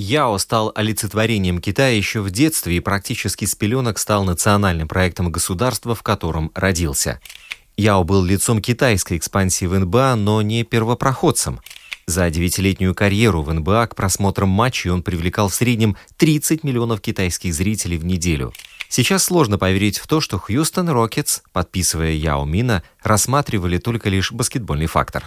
Яо стал олицетворением Китая еще в детстве и практически с пеленок стал национальным проектом государства, в котором родился. Яо был лицом китайской экспансии в НБА, но не первопроходцем. За девятилетнюю карьеру в НБА к просмотрам матчей он привлекал в среднем 30 миллионов китайских зрителей в неделю. Сейчас сложно поверить в то, что Хьюстон Рокетс, подписывая Яо Мина, рассматривали только лишь баскетбольный фактор.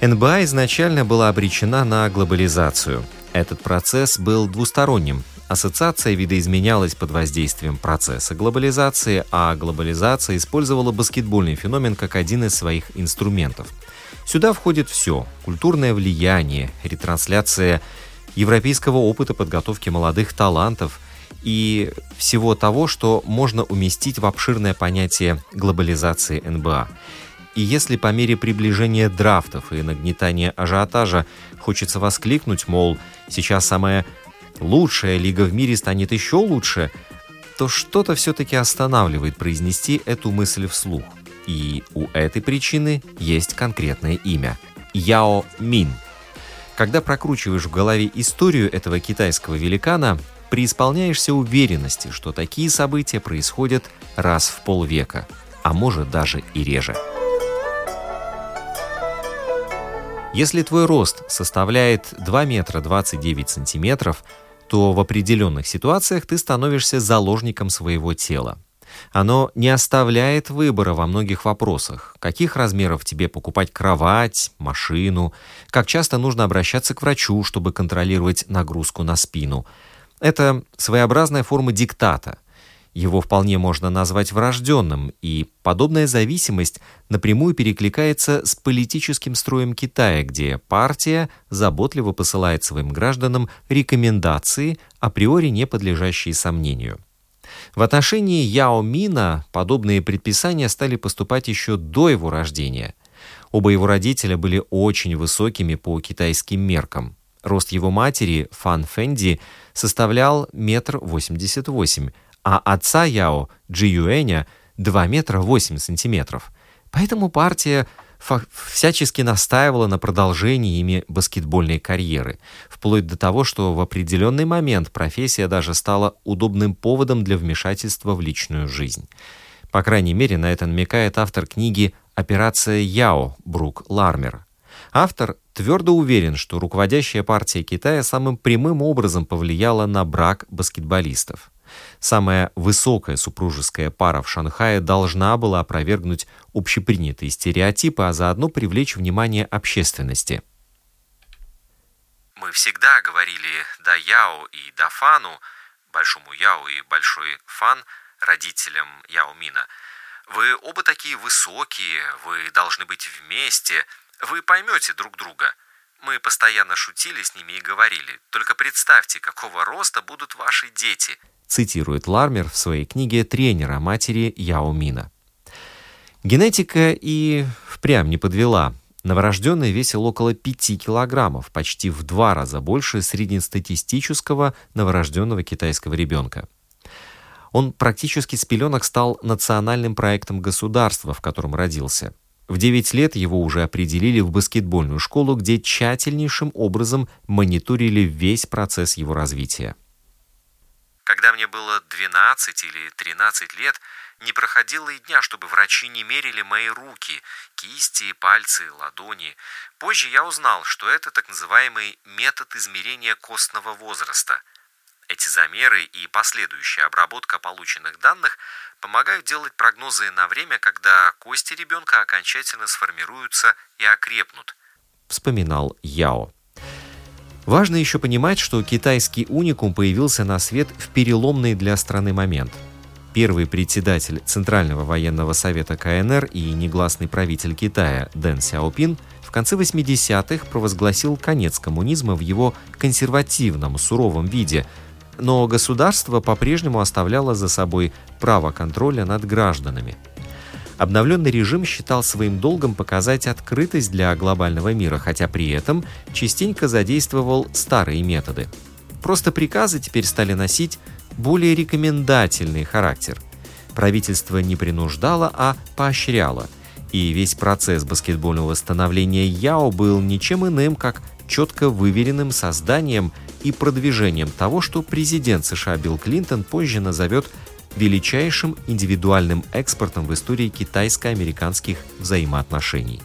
НБА изначально была обречена на глобализацию. Этот процесс был двусторонним. Ассоциация видоизменялась под воздействием процесса глобализации, а глобализация использовала баскетбольный феномен как один из своих инструментов. Сюда входит все – культурное влияние, ретрансляция европейского опыта подготовки молодых талантов и всего того, что можно уместить в обширное понятие глобализации НБА. И если по мере приближения драфтов и нагнетания ажиотажа хочется воскликнуть, мол, сейчас самая лучшая лига в мире станет еще лучше, то что-то все-таки останавливает произнести эту мысль вслух. И у этой причины есть конкретное имя – Яо Мин. Когда прокручиваешь в голове историю этого китайского великана, преисполняешься уверенности, что такие события происходят раз в полвека, а может даже и реже. Если твой рост составляет 2 метра 29 сантиметров, то в определенных ситуациях ты становишься заложником своего тела. Оно не оставляет выбора во многих вопросах. Каких размеров тебе покупать кровать, машину, как часто нужно обращаться к врачу, чтобы контролировать нагрузку на спину. Это своеобразная форма диктата – его вполне можно назвать врожденным, и подобная зависимость напрямую перекликается с политическим строем Китая, где партия заботливо посылает своим гражданам рекомендации, априори не подлежащие сомнению. В отношении Яо Мина подобные предписания стали поступать еще до его рождения. Оба его родителя были очень высокими по китайским меркам. Рост его матери, Фан Фэнди, составлял метр восемьдесят восемь, а отца Яо, Джи Юэня, 2 метра 8 сантиметров. Поэтому партия всячески настаивала на продолжении ими баскетбольной карьеры, вплоть до того, что в определенный момент профессия даже стала удобным поводом для вмешательства в личную жизнь. По крайней мере, на это намекает автор книги «Операция Яо» Брук Лармер. Автор твердо уверен, что руководящая партия Китая самым прямым образом повлияла на брак баскетболистов. Самая высокая супружеская пара в Шанхае должна была опровергнуть общепринятые стереотипы, а заодно привлечь внимание общественности. Мы всегда говорили «да Яо» и «да Фану», большому Яо и большой Фан, родителям Яо Мина. Вы оба такие высокие, вы должны быть вместе, вы поймете друг друга. Мы постоянно шутили с ними и говорили, только представьте, какого роста будут ваши дети – цитирует Лармер в своей книге тренера матери Яо Мина. Генетика и впрямь не подвела. Новорожденный весил около 5 килограммов, почти в два раза больше среднестатистического новорожденного китайского ребенка. Он практически с пеленок стал национальным проектом государства, в котором родился. В 9 лет его уже определили в баскетбольную школу, где тщательнейшим образом мониторили весь процесс его развития. Когда мне было 12 или 13 лет, не проходило и дня, чтобы врачи не мерили мои руки, кисти, пальцы, ладони. Позже я узнал, что это так называемый метод измерения костного возраста. Эти замеры и последующая обработка полученных данных помогают делать прогнозы на время, когда кости ребенка окончательно сформируются и окрепнут. Вспоминал Яо. Важно еще понимать, что китайский уникум появился на свет в переломный для страны момент. Первый председатель Центрального военного совета КНР и негласный правитель Китая Дэн Сяопин в конце 80-х провозгласил конец коммунизма в его консервативном, суровом виде, но государство по-прежнему оставляло за собой право контроля над гражданами. Обновленный режим считал своим долгом показать открытость для глобального мира, хотя при этом частенько задействовал старые методы. Просто приказы теперь стали носить более рекомендательный характер. Правительство не принуждало, а поощряло. И весь процесс баскетбольного становления Яо был ничем иным, как четко выверенным созданием и продвижением того, что президент США Билл Клинтон позже назовет величайшим индивидуальным экспортом в истории китайско-американских взаимоотношений.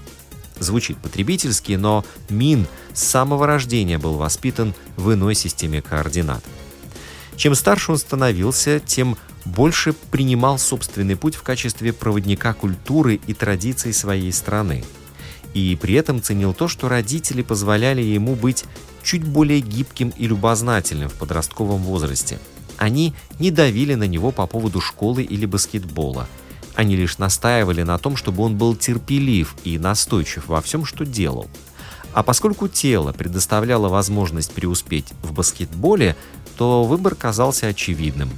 Звучит потребительски, но Мин с самого рождения был воспитан в иной системе координат – чем старше он становился, тем больше принимал собственный путь в качестве проводника культуры и традиций своей страны. И при этом ценил то, что родители позволяли ему быть чуть более гибким и любознательным в подростковом возрасте. Они не давили на него по поводу школы или баскетбола. Они лишь настаивали на том, чтобы он был терпелив и настойчив во всем, что делал. А поскольку тело предоставляло возможность преуспеть в баскетболе, то выбор казался очевидным.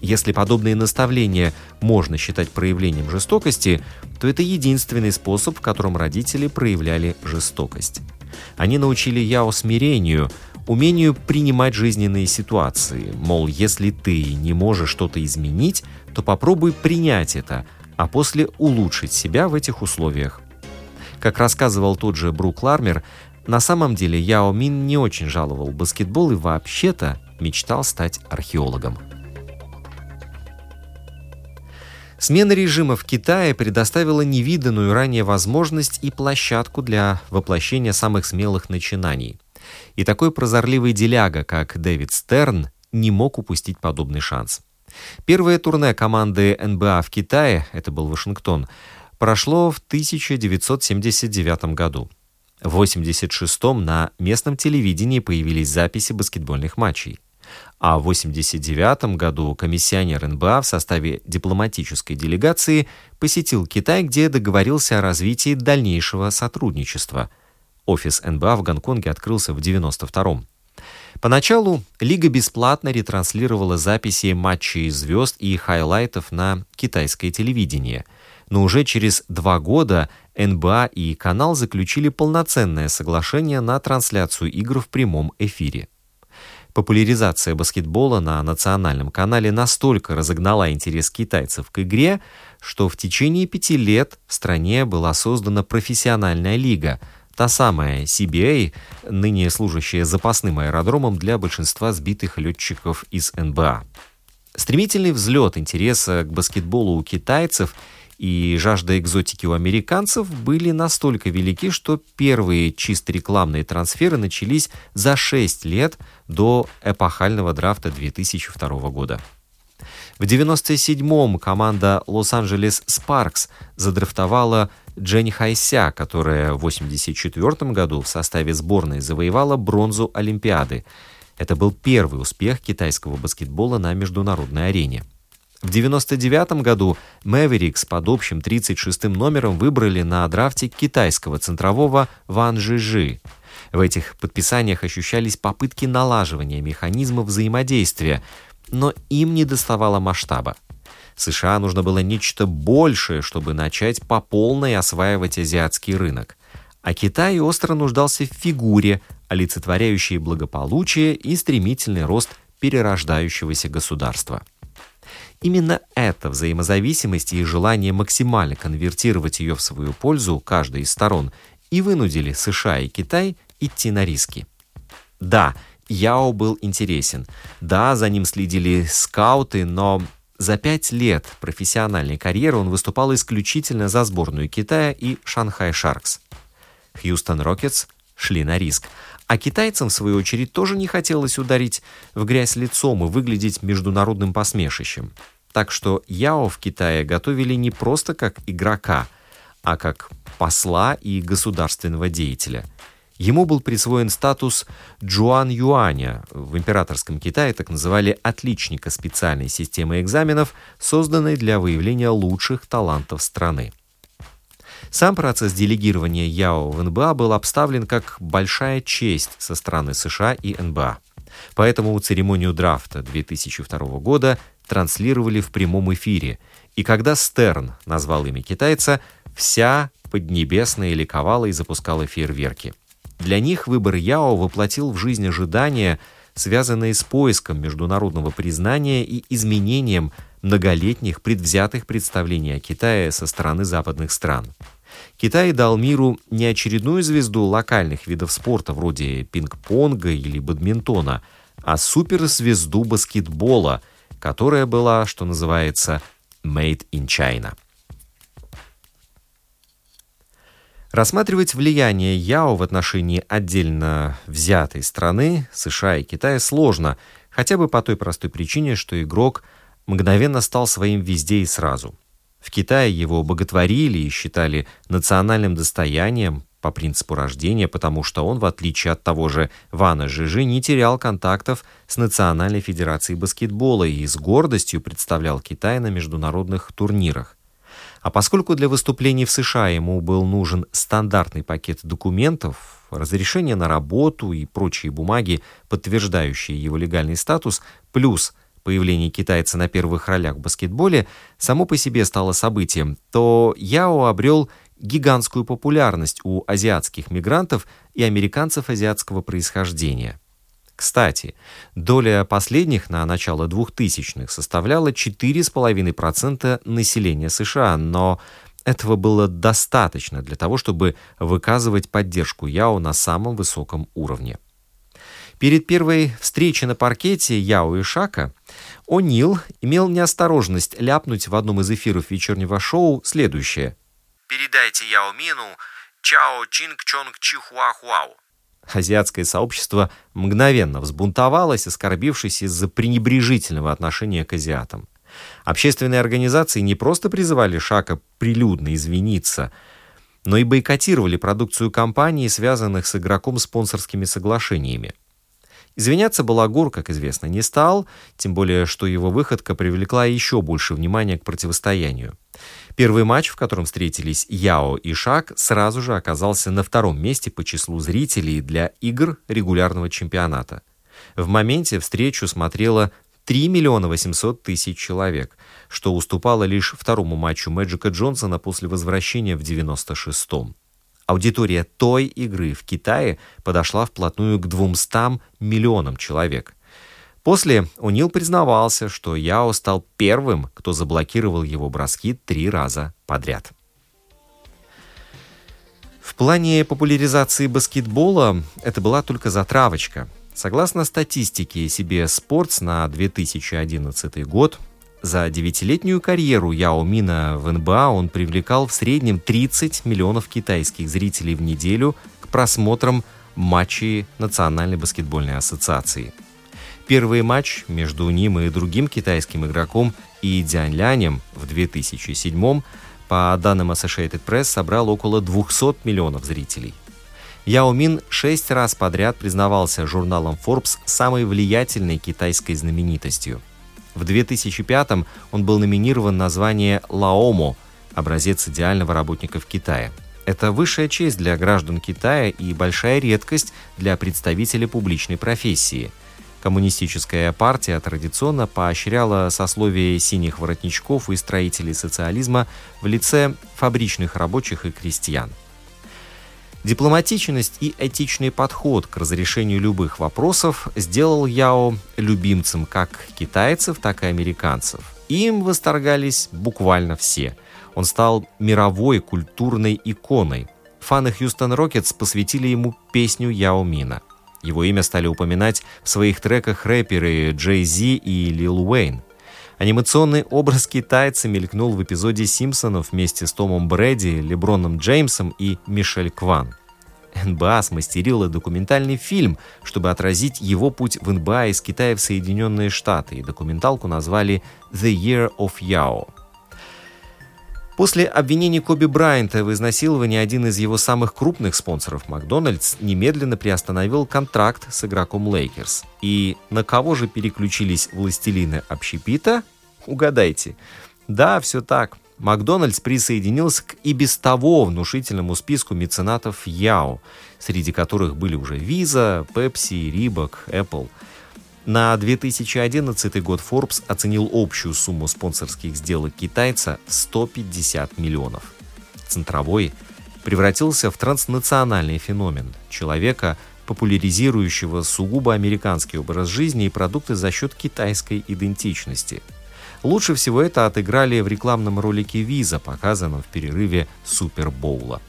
Если подобные наставления можно считать проявлением жестокости, то это единственный способ, в котором родители проявляли жестокость. Они научили Яо смирению, умению принимать жизненные ситуации, мол, если ты не можешь что-то изменить, то попробуй принять это, а после улучшить себя в этих условиях. Как рассказывал тот же Брук Лармер, на самом деле Яо Мин не очень жаловал баскетбол и вообще-то мечтал стать археологом. Смена режима в Китае предоставила невиданную ранее возможность и площадку для воплощения самых смелых начинаний. И такой прозорливый деляга, как Дэвид Стерн, не мог упустить подобный шанс. Первое турне команды НБА в Китае, это был Вашингтон, прошло в 1979 году. В 1986 на местном телевидении появились записи баскетбольных матчей а в 1989 году комиссионер НБА в составе дипломатической делегации посетил Китай, где договорился о развитии дальнейшего сотрудничества. Офис НБА в Гонконге открылся в 1992 Поначалу Лига бесплатно ретранслировала записи матчей звезд и хайлайтов на китайское телевидение, но уже через два года НБА и канал заключили полноценное соглашение на трансляцию игр в прямом эфире. Популяризация баскетбола на национальном канале настолько разогнала интерес китайцев к игре, что в течение пяти лет в стране была создана профессиональная лига, та самая CBA, ныне служащая запасным аэродромом для большинства сбитых летчиков из НБА. Стремительный взлет интереса к баскетболу у китайцев – и жажда экзотики у американцев были настолько велики, что первые чисто рекламные трансферы начались за 6 лет до эпохального драфта 2002 года. В 97-м команда Лос-Анджелес Спаркс задрафтовала Дженни Хайся, которая в 84 году в составе сборной завоевала бронзу Олимпиады. Это был первый успех китайского баскетбола на международной арене. В 1999 году Мэверикс под общим 36-м номером выбрали на драфте китайского центрового Ван Жижи. В этих подписаниях ощущались попытки налаживания механизма взаимодействия, но им не доставало масштаба. США нужно было нечто большее, чтобы начать по полной осваивать азиатский рынок. А Китай остро нуждался в фигуре, олицетворяющей благополучие и стремительный рост перерождающегося государства. Именно эта взаимозависимость и желание максимально конвертировать ее в свою пользу каждой из сторон и вынудили США и Китай идти на риски. Да, Яо был интересен. Да, за ним следили скауты, но за пять лет профессиональной карьеры он выступал исключительно за сборную Китая и Шанхай Шаркс. Хьюстон Рокетс шли на риск, а китайцам, в свою очередь, тоже не хотелось ударить в грязь лицом и выглядеть международным посмешищем. Так что Яо в Китае готовили не просто как игрока, а как посла и государственного деятеля. Ему был присвоен статус Джуан Юаня. В императорском Китае так называли отличника специальной системы экзаменов, созданной для выявления лучших талантов страны. Сам процесс делегирования Яо в НБА был обставлен как большая честь со стороны США и НБА. Поэтому церемонию драфта 2002 года транслировали в прямом эфире, и когда Стерн назвал имя китайца, вся Поднебесная ликовала и запускала фейерверки. Для них выбор Яо воплотил в жизнь ожидания, связанные с поиском международного признания и изменением многолетних предвзятых представлений о Китае со стороны западных стран. Китай дал миру не очередную звезду локальных видов спорта вроде пинг-понга или бадминтона, а суперзвезду баскетбола, которая была, что называется, «made in China». Рассматривать влияние Яо в отношении отдельно взятой страны, США и Китая, сложно, хотя бы по той простой причине, что игрок мгновенно стал своим везде и сразу. В Китае его боготворили и считали национальным достоянием по принципу рождения, потому что он, в отличие от того же Вана Жижи, не терял контактов с Национальной Федерацией баскетбола и с гордостью представлял Китай на международных турнирах. А поскольку для выступлений в США ему был нужен стандартный пакет документов, разрешение на работу и прочие бумаги, подтверждающие его легальный статус, плюс появление китайца на первых ролях в баскетболе само по себе стало событием, то Яо обрел гигантскую популярность у азиатских мигрантов и американцев азиатского происхождения. Кстати, доля последних на начало 2000-х составляла 4,5% населения США, но этого было достаточно для того, чтобы выказывать поддержку Яо на самом высоком уровне. Перед первой встречей на паркете Яо и Шака О'Нил имел неосторожность ляпнуть в одном из эфиров вечернего шоу следующее. «Передайте Яо Мину Чао Чинг Чонг Чихуа Хуао». Азиатское сообщество мгновенно взбунтовалось, оскорбившись из-за пренебрежительного отношения к азиатам. Общественные организации не просто призывали Шака прилюдно извиниться, но и бойкотировали продукцию компаний, связанных с игроком спонсорскими соглашениями. Извиняться Балагур, как известно, не стал, тем более, что его выходка привлекла еще больше внимания к противостоянию. Первый матч, в котором встретились Яо и Шак, сразу же оказался на втором месте по числу зрителей для игр регулярного чемпионата. В моменте встречу смотрело 3 миллиона 800 тысяч человек, что уступало лишь второму матчу Мэджика Джонсона после возвращения в 96-м. Аудитория той игры в Китае подошла вплотную к 200 миллионам человек – После Унил признавался, что Яо стал первым, кто заблокировал его броски три раза подряд. В плане популяризации баскетбола это была только затравочка. Согласно статистике CBS Sports на 2011 год, за девятилетнюю карьеру Яо Мина в НБА он привлекал в среднем 30 миллионов китайских зрителей в неделю к просмотрам матчей Национальной баскетбольной ассоциации – Первый матч между ним и другим китайским игроком И Дянь Лянем в 2007 по данным Associated Press, собрал около 200 миллионов зрителей. Яо Мин шесть раз подряд признавался журналом Forbes самой влиятельной китайской знаменитостью. В 2005 он был номинирован на звание Лаомо – образец идеального работника в Китае. Это высшая честь для граждан Китая и большая редкость для представителя публичной профессии – Коммунистическая партия традиционно поощряла сословие синих воротничков и строителей социализма в лице фабричных рабочих и крестьян. Дипломатичность и этичный подход к разрешению любых вопросов сделал Яо любимцем как китайцев, так и американцев. Им восторгались буквально все. Он стал мировой культурной иконой. Фаны Хьюстон Рокетс посвятили ему песню Яо Мина – его имя стали упоминать в своих треках рэперы Джей Зи и Лил Уэйн. Анимационный образ китайца мелькнул в эпизоде «Симпсонов» вместе с Томом Брэди, Леброном Джеймсом и Мишель Кван. НБА смастерила документальный фильм, чтобы отразить его путь в НБА из Китая в Соединенные Штаты, и документалку назвали «The Year of Yao». После обвинений Коби Брайанта в изнасиловании один из его самых крупных спонсоров, Макдональдс, немедленно приостановил контракт с игроком Лейкерс. И на кого же переключились властелины общепита? Угадайте. Да, все так. Макдональдс присоединился к и без того внушительному списку меценатов Яо, среди которых были уже Visa, Pepsi, Reebok, Apple – на 2011 год Forbes оценил общую сумму спонсорских сделок китайца в 150 миллионов. Центровой превратился в транснациональный феномен человека, популяризирующего сугубо американский образ жизни и продукты за счет китайской идентичности. Лучше всего это отыграли в рекламном ролике Visa, показанном в перерыве Супербоула.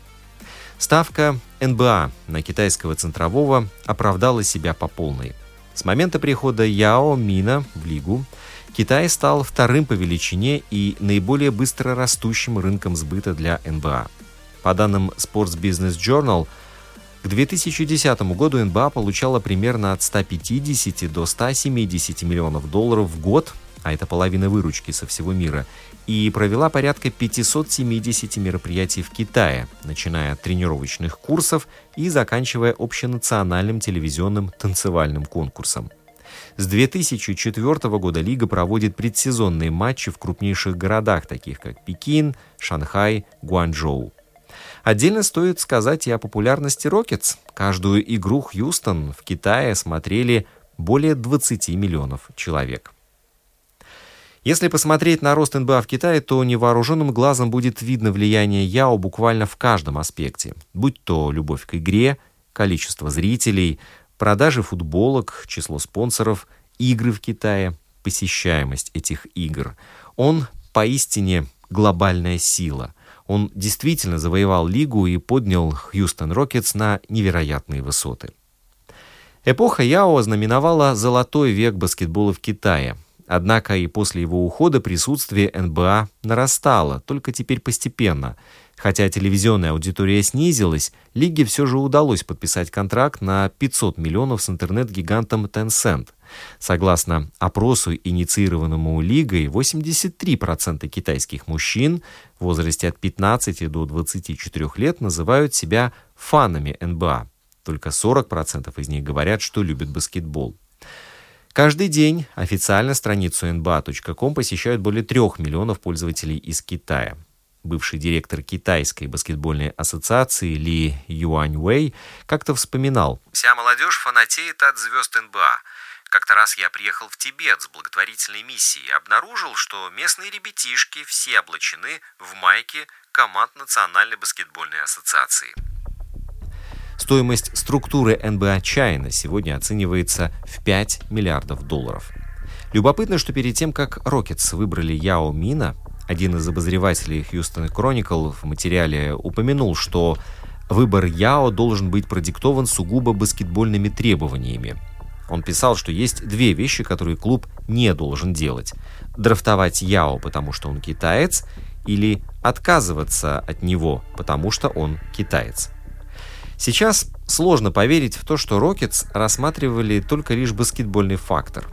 Ставка НБА на китайского центрового оправдала себя по полной. С момента прихода Яо Мина в Лигу Китай стал вторым по величине и наиболее быстро растущим рынком сбыта для НБА. По данным Sports Business Journal, к 2010 году НБА получала примерно от 150 до 170 миллионов долларов в год, а это половина выручки со всего мира, и провела порядка 570 мероприятий в Китае, начиная от тренировочных курсов и заканчивая общенациональным телевизионным танцевальным конкурсом. С 2004 года Лига проводит предсезонные матчи в крупнейших городах, таких как Пекин, Шанхай, Гуанчжоу. Отдельно стоит сказать и о популярности Рокетс. Каждую игру Хьюстон в Китае смотрели более 20 миллионов человек. Если посмотреть на рост НБА в Китае, то невооруженным глазом будет видно влияние Яо буквально в каждом аспекте, будь то любовь к игре, количество зрителей, продажи футболок, число спонсоров, игры в Китае, посещаемость этих игр. Он поистине глобальная сила. Он действительно завоевал лигу и поднял Хьюстон Рокетс на невероятные высоты. Эпоха Яо знаменовала золотой век баскетбола в Китае – Однако и после его ухода присутствие НБА нарастало, только теперь постепенно. Хотя телевизионная аудитория снизилась, лиге все же удалось подписать контракт на 500 миллионов с интернет-гигантом Tencent. Согласно опросу, инициированному Лигой, 83% китайских мужчин в возрасте от 15 до 24 лет называют себя фанами НБА. Только 40% из них говорят, что любят баскетбол. Каждый день официально страницу nba.com посещают более трех миллионов пользователей из Китая. Бывший директор Китайской баскетбольной ассоциации Ли Юань Вэй как-то вспоминал. «Вся молодежь фанатеет от звезд НБА. Как-то раз я приехал в Тибет с благотворительной миссией и обнаружил, что местные ребятишки все облачены в майки команд Национальной баскетбольной ассоциации. Стоимость структуры НБА China сегодня оценивается в 5 миллиардов долларов. Любопытно, что перед тем, как Рокетс выбрали Яо Мина, один из обозревателей Хьюстон Chronicle в материале упомянул, что выбор Яо должен быть продиктован сугубо баскетбольными требованиями. Он писал, что есть две вещи, которые клуб не должен делать. Драфтовать Яо, потому что он китаец, или отказываться от него, потому что он китаец. Сейчас сложно поверить в то, что Рокетс рассматривали только лишь баскетбольный фактор.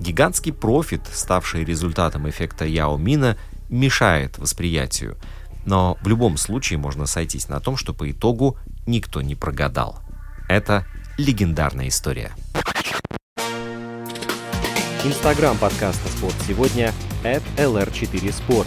Гигантский профит, ставший результатом эффекта Яо Мина, мешает восприятию. Но в любом случае можно сойтись на том, что по итогу никто не прогадал. Это легендарная история. Инстаграм подкаста «Спорт сегодня» at lr4sport.